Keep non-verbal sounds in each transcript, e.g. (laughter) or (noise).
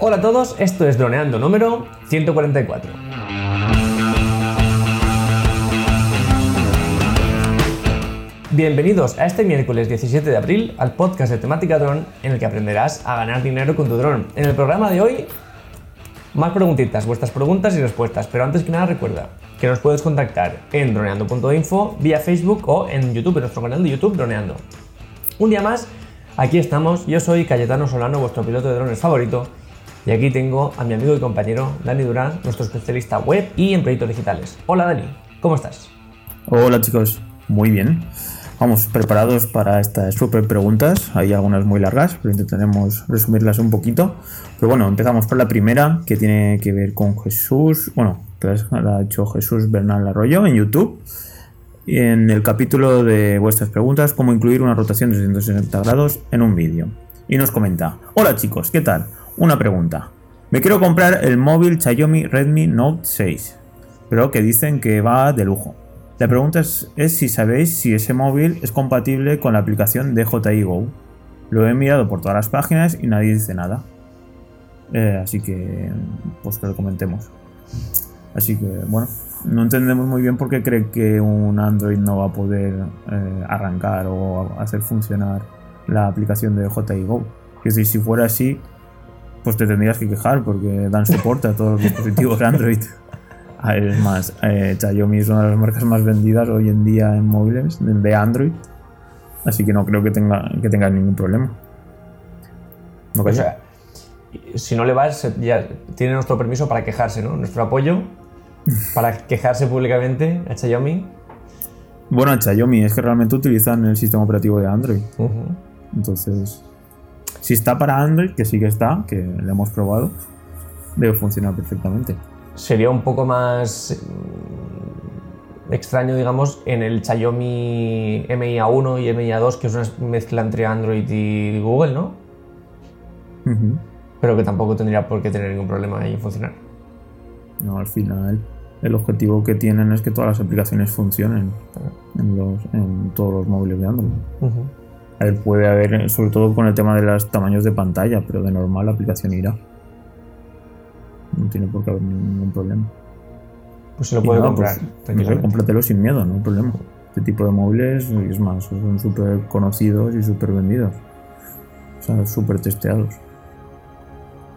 Hola a todos, esto es Droneando número 144. Bienvenidos a este miércoles 17 de abril al podcast de temática dron en el que aprenderás a ganar dinero con tu dron. En el programa de hoy, más preguntitas, vuestras preguntas y respuestas, pero antes que nada recuerda que nos puedes contactar en droneando.info, vía Facebook o en YouTube, en nuestro canal de YouTube Droneando. Un día más, aquí estamos, yo soy Cayetano Solano, vuestro piloto de drones favorito, y aquí tengo a mi amigo y compañero Dani Durán, nuestro especialista web y en proyectos digitales. Hola Dani, ¿cómo estás? Hola chicos, muy bien. Vamos preparados para estas super preguntas. Hay algunas muy largas, pero intentaremos resumirlas un poquito. Pero bueno, empezamos por la primera, que tiene que ver con Jesús. Bueno, la ha hecho Jesús Bernal Arroyo en YouTube. En el capítulo de vuestras preguntas, cómo incluir una rotación de 360 grados en un vídeo. Y nos comenta: Hola chicos, ¿qué tal? Una pregunta. Me quiero comprar el móvil Xiaomi Redmi Note 6, pero que dicen que va de lujo. La pregunta es, si sabéis si ese móvil es compatible con la aplicación DJI Go. Lo he mirado por todas las páginas y nadie dice nada. Eh, así que, pues que lo comentemos. Así que, bueno, no entendemos muy bien por qué cree que un Android no va a poder eh, arrancar o hacer funcionar la aplicación de DJI Go. Es decir, si fuera así, pues te tendrías que quejar porque dan soporte a todos los dispositivos Android. Es más, eh, Xiaomi es una de las marcas más vendidas hoy en día en móviles de Android. Así que no creo que tenga, que tenga ningún problema. No o sea, si no le vas, ya tiene nuestro permiso para quejarse, ¿no? Nuestro apoyo para quejarse públicamente a Xiaomi. Bueno, a Xiaomi es que realmente utilizan el sistema operativo de Android. Entonces, si está para Android, que sí que está, que lo hemos probado, debe funcionar perfectamente sería un poco más mm, extraño, digamos, en el Xiaomi MIA1 y MIA2, que es una mezcla entre Android y Google, ¿no? Pero que tampoco tendría por qué tener ningún problema ahí en funcionar. No, al final el objetivo que tienen es que todas las aplicaciones funcionen en, todos los móviles de Android. Puede haber, sobre todo con el tema de los tamaños de pantalla, pero de normal la aplicación irá no tiene por qué haber ningún problema. Pues se lo puede comprar. Pues, cómpratelo sin miedo, no hay problema. Este tipo de móviles, es más, son súper conocidos y súper vendidos. O sea, súper testeados.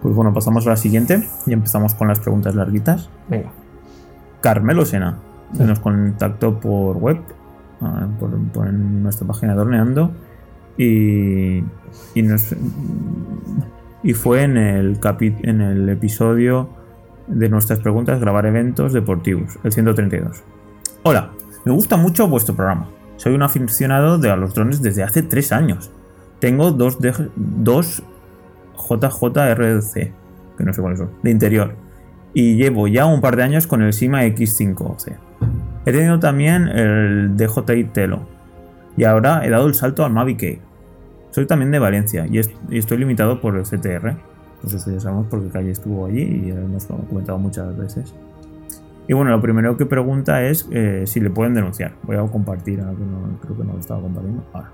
Pues bueno, pasamos a la siguiente y empezamos con las preguntas larguitas. Venga. Carmelo Sena se nos contactó por web, por, por nuestra página de Horneando y, y nos y fue en el, episodio de nuestras preguntas grabar eventos deportivos, el 132. Hola, me gusta mucho vuestro programa. Soy un aficionado de los drones desde hace 3 años. Tengo dos, dos JJRC, que no sé cuáles son, de interior. Y llevo ya un par de años con el Sima X5C. He tenido también el DJI Telo. Y ahora he dado el salto al Mavic. Soy también de Valencia y, estoy limitado por el CTR. Pues eso ya sabemos porque Calle estuvo allí y lo hemos comentado muchas veces. Y bueno, lo primero que pregunta es eh, si le pueden denunciar. Voy a compartir, creo que no lo estaba compartiendo. Ahora.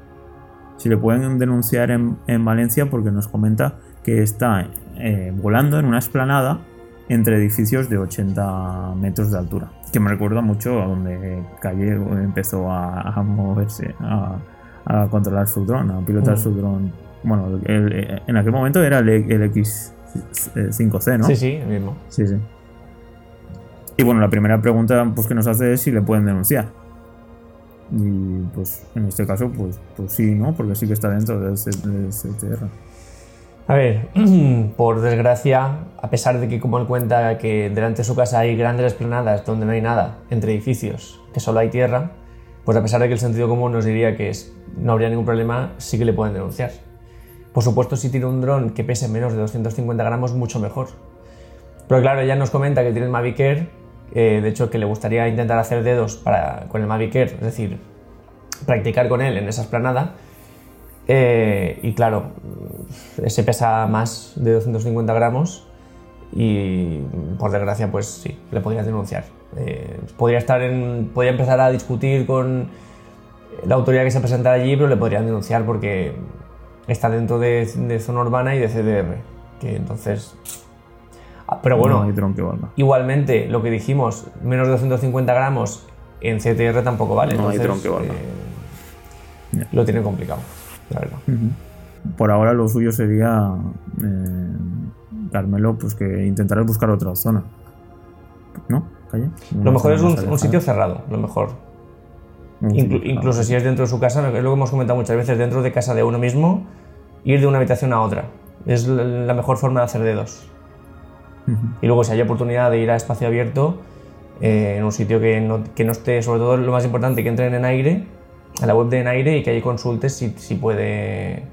Si le pueden denunciar en, Valencia porque nos comenta que está eh, volando en una esplanada entre edificios de 80 metros de altura. Que me recuerda mucho a donde Calle empezó a, moverse, a controlar su dron, a pilotar su dron. Bueno, en aquel momento era el, X5C, ¿no? Sí, sí, el mismo. Sí, sí. Y bueno, la primera pregunta pues, que nos hace es si le pueden denunciar. Y pues en este caso, pues, pues sí, ¿no? Porque sí que está dentro del CTR. A ver, (clears throat) por desgracia, a pesar de que como él cuenta que delante de su casa hay grandes esplanadas donde no hay nada, entre edificios, que solo hay tierra, pues a pesar de que el sentido común nos diría que no habría ningún problema, sí que le pueden denunciar. Por supuesto, si tiene un dron que pese menos de 250 gramos, mucho mejor. Pero claro, ella nos comenta que tiene el Mavic eh, de hecho que le gustaría intentar hacer dedos para, con el Mavic es decir, practicar con él en esa esplanada. Eh, y claro, ese pesa más de 250 gramos y por desgracia pues sí, le podría denunciar. Eh, podría, estar en, podría empezar a discutir con la autoridad que se presenta allí, pero le podrían denunciar porque está dentro de, zona urbana y de CDR. Que entonces. Ah, Pero bueno, No igualmente, lo que dijimos, menos de 250 gramos en CTR tampoco vale. No hay entonces, eh. Lo tiene complicado, la verdad. Por ahora lo suyo sería, eh, Carmelo, pues que intentaras buscar otra zona. ¿No? ¿Calle? Lo mejor es un, sitio cerrado, lo mejor. Inclu- incluso si es dentro de su casa, es lo que hemos comentado muchas veces, dentro de casa de uno mismo, ir de una habitación a otra. Es la mejor forma de hacer dedos. Ujú. Y luego si hay oportunidad de ir a espacio abierto, eh, en un sitio que no, que no esté, sobre todo lo más importante, que entren en aire, a la web de en aire y que ahí consultes si, si puede...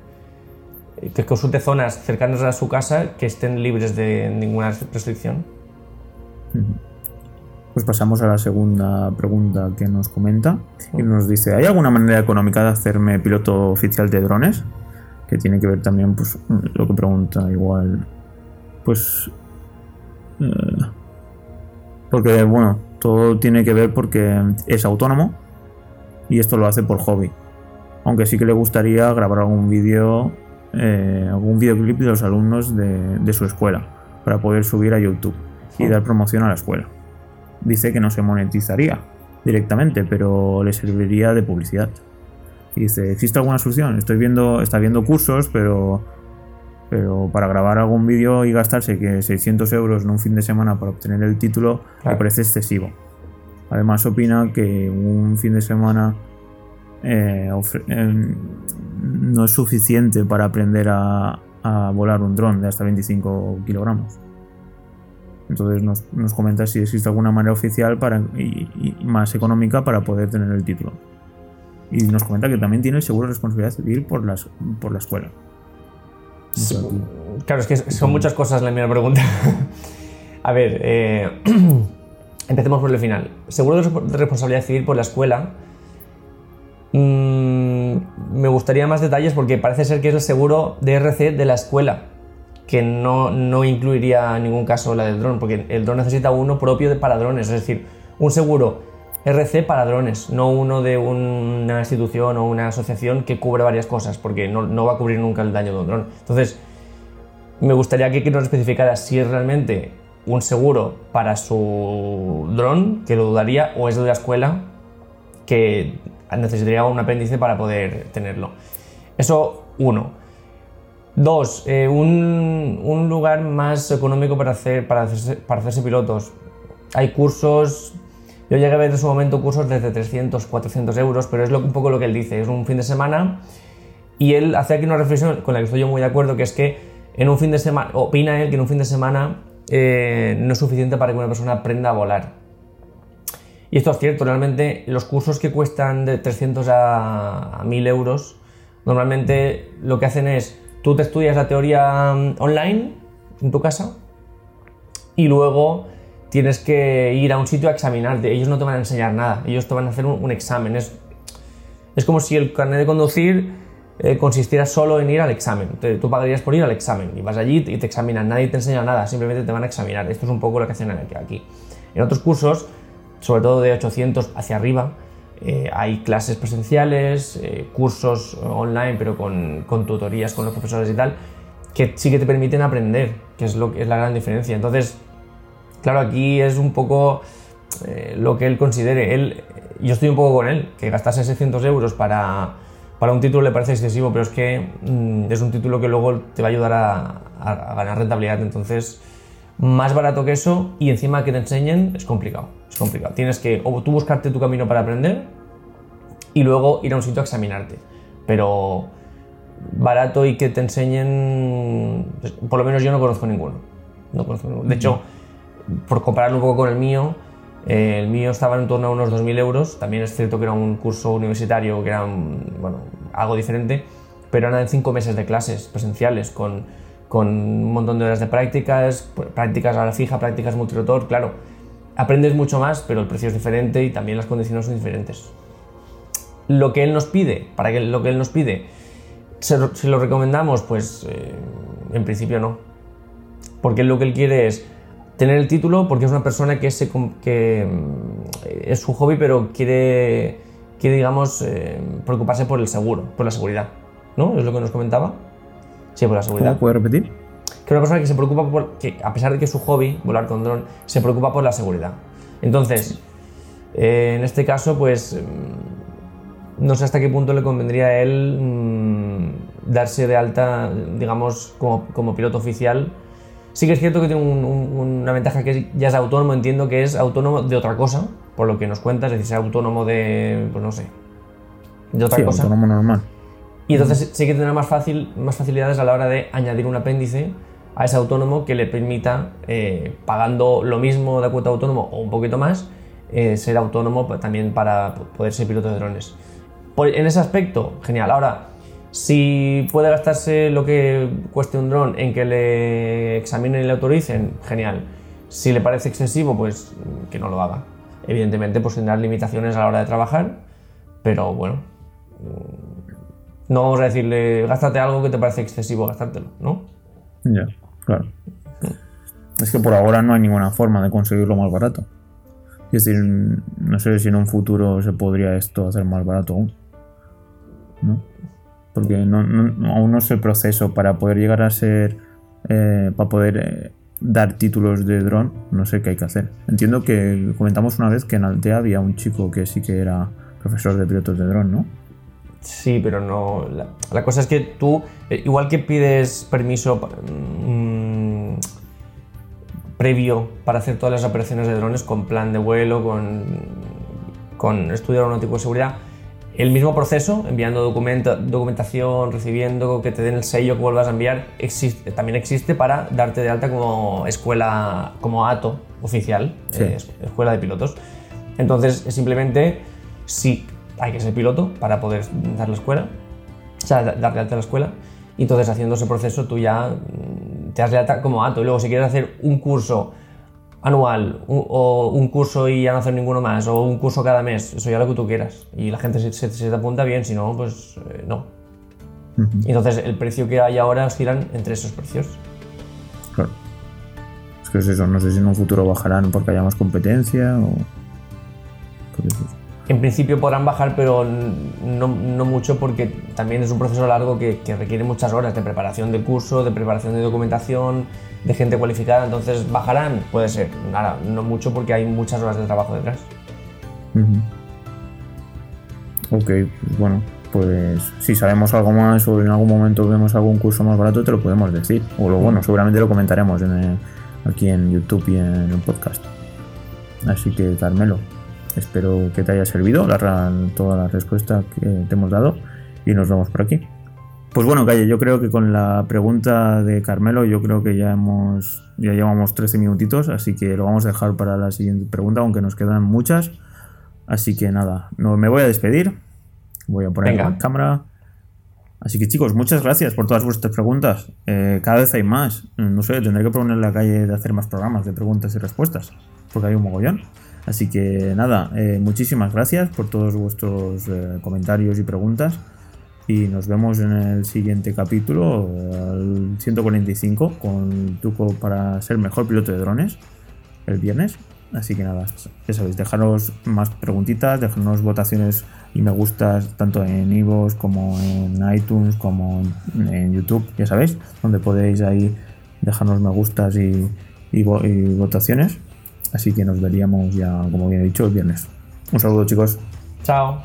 Que consulte zonas cercanas a su casa que estén libres de ninguna restricción. Pues pasamos a la segunda pregunta que nos comenta y nos dice, ¿hay alguna manera económica de hacerme piloto oficial de drones? Que tiene que ver también, pues, lo que pregunta igual, pues... eh, porque, bueno, todo tiene que ver porque es autónomo y esto lo hace por hobby. Aunque sí que le gustaría grabar algún vídeo, eh, algún videoclip de los alumnos de, de su escuela para poder subir a YouTube y dar promoción a la escuela dice que no se monetizaría directamente, pero le serviría de publicidad. Y dice, ¿existe alguna solución? Estoy viendo, está viendo cursos, pero, pero para grabar algún vídeo y gastarse que 600 euros en un fin de semana para obtener el título Claro. me parece excesivo. Además opina que un fin de semana eh, eh, no es suficiente para aprender a, a volar un dron de hasta 25 kilogramos. Entonces nos, nos comenta si existe alguna manera oficial para, y, y más económica para poder tener el título. Y nos comenta que también tiene el seguro de responsabilidad civil por, las, por la escuela. Sí, Claro, es que son muchas cosas la misma pregunta. (laughs) A ver, eh, (clears throat) empecemos por el final. Seguro de responsabilidad civil por la escuela. Mm, me gustaría más detalles porque parece ser que es el seguro de RC de la escuela, que no, no incluiría en ningún caso la del dron, porque el dron necesita uno propio de- para drones, es decir, un seguro RC para drones, no uno de una institución o una asociación que cubre varias cosas, porque no, no va a cubrir nunca el daño de un dron. Entonces, me gustaría que nos especificara si es realmente un seguro para su dron, que lo dudaría, o es de la escuela, que necesitaría un apéndice para poder tenerlo. Eso, uno. Dos, eh, un, un lugar más económico para, hacer, para, hacerse, pilotos. Hay cursos, yo llegué a ver en su momento cursos desde 300, 400 euros, pero es un poco lo que él dice, es un fin de semana y él hace aquí una reflexión con la que estoy yo muy de acuerdo, que es que en un fin de semana, opina él que en un fin de semana eh, no es suficiente para que una persona aprenda a volar. Y esto es cierto, realmente los cursos que cuestan de 300 a, a 1000 euros, normalmente lo que hacen es, tú te estudias la teoría mm, online en tu casa y luego tienes que ir a un sitio a examinarte. Ellos no te van a enseñar nada, ellos te van a hacer un, examen. Es, es como si el carnet de conducir eh, consistiera solo en ir al examen. Tú pagarías por ir al examen y vas allí y te examinan. Nadie te enseña nada, simplemente te van a examinar. Esto es un poco lo que hacen aquí. En otros cursos, sobre todo de 800 hacia arriba, eh, hay clases presenciales, eh, cursos online, pero con, tutorías con los profesores y tal, que sí que te permiten aprender, que es, lo, que es la gran diferencia. Entonces, Claro, aquí es un poco eh, lo que él considere. Él, yo estoy un poco con él, que gastarse 600 euros para, para un título le parece excesivo, pero es que mm, es un título que luego te va a ayudar a, a- a ganar rentabilidad. Entonces, más barato que eso y encima que te enseñen es complicado. Es complicado. Tienes que o tú buscarte tu camino para aprender y luego ir a un sitio a examinarte. Pero barato y que te enseñen, pues, por lo menos yo no conozco ninguno. No conozco ninguno. De hecho, por compararlo un poco con el mío, eh, el mío estaba en torno a unos 2.000 euros. También es cierto que era un curso universitario, que era bueno, algo diferente, pero eran cinco meses de clases presenciales con, con un montón de horas de prácticas, pr- prácticas a la fija, prácticas multirotor. Claro, aprendes mucho más, pero el precio es diferente y también las condiciones son diferentes. Lo que él nos pide, para que lo que él nos pide, ¿se, se lo recomendamos? Pues eh, en principio no porque lo que él quiere es tener el título porque es una persona que, se, que mm, es su hobby pero quiere, quiere digamos, eh, preocuparse por el seguro, por la seguridad, ¿no? ¿Es lo que nos comentaba? Sí, por la seguridad. ¿Puedo repetir? que una persona que se preocupa por, que a pesar de que es su hobby, volar con dron, se preocupa por la seguridad. Entonces, eh, en este caso, pues mm, no sé hasta qué punto le convendría a él mm, darse de alta, digamos, como, como, piloto oficial. Sí que es cierto que tiene una ventaja que ya es autónomo, entiendo que es autónomo de otra cosa, por lo que nos cuentas, es decir, es autónomo de, pues no sé, de otra sí, cosa. autónomo normal. Y entonces sí que tendrá más, fácil, más facilidades a la hora de añadir un apéndice a ese autónomo que le permita, eh, pagando lo mismo de cuota autónomo o un poquito más, eh, ser autónomo también para poder ser piloto de drones. en ese aspecto, genial. Ahora, si puede gastarse lo que cueste un dron en que le examinen y le autoricen, genial. Si le parece excesivo, pues que no lo haga. Evidentemente, pues tendrá limitaciones a la hora de trabajar, pero bueno, no vamos a decirle, gástate algo que te parece excesivo gastártelo, ¿no? Ya, claro. Es que por ahora no hay ninguna forma de conseguirlo más barato. Es decir, no sé si en un futuro se podría esto hacer más barato aún. ¿No? Porque aún no es el proceso para poder llegar a ser. Eh, para poder eh, dar títulos de dron, no sé qué hay que hacer. Entiendo que comentamos una vez que en Altea había un chico que sí que era profesor de pilotos de dron, ¿no? Sí, pero no. La, cosa es que tú, eh, igual que pides permiso mm, previo para hacer todas las operaciones de drones con plan de vuelo, con, con estudio aeronáutico de seguridad, el mismo proceso, enviando documentación, recibiendo, que te den el sello que vuelvas a enviar, existe, también existe para darte de alta como escuela, como ATO oficial, eh, escuela de pilotos. Entonces, es simplemente si hay que ser piloto para poder dar la escuela, o sea, darle alta a la escuela. Y entonces haciendo ese proceso tú ya mm, te das de alta como ato. Y luego si quieres hacer un curso anual o un curso y ya no hacer ninguno más o un curso cada mes, eso ya lo que tú quieras. Y la gente se, se, te apunta bien, si no, pues eh, no. Entonces el precio que hay ahora oscilan entre esos precios. Claro. Es que es eso, no sé si en un futuro bajarán porque haya más competencia o... En principio podrán bajar, pero no, mucho porque también es un proceso largo que, requiere muchas horas de preparación de curso, de preparación de documentación, de gente cualificada. Entonces, ¿bajarán? Puede ser. Nada, no mucho porque hay muchas horas de trabajo detrás. Ok, bueno, pues si sabemos algo más o en algún momento vemos algún curso más barato, te lo podemos decir. O lo bueno, seguramente lo comentaremos aquí en YouTube y en el podcast. Así que, Carmelo, Espero que te haya servido toda la respuesta que te hemos dado y nos vemos por aquí. Pues bueno, Calle, yo creo que con la pregunta de Carmelo, yo creo que ya hemos ya llevamos 13 minutitos, así que lo vamos a dejar para la siguiente pregunta, aunque nos quedan muchas. Así que nada, no, me voy a despedir. Voy a poner la cámara. Así que chicos, muchas gracias por todas vuestras preguntas. Eh, cada vez hay más. No sé, tendré que poner la calle de hacer más programas de preguntas y respuestas, porque hay un mogollón. Así que nada, eh, muchísimas gracias por todos vuestros eh, comentarios y preguntas. Y nos vemos en el siguiente capítulo, el 145, con truco para ser mejor piloto de drones, el viernes. Así que nada, ya sabéis, dejaros más preguntitas, dejarnos votaciones y me gustas tanto en Ivos como en iTunes como en, YouTube, ya sabéis, donde podéis ahí dejarnos me gustas y votaciones. Así que nos veríamos ya, como bien he dicho, el viernes. Un saludo chicos. Chao.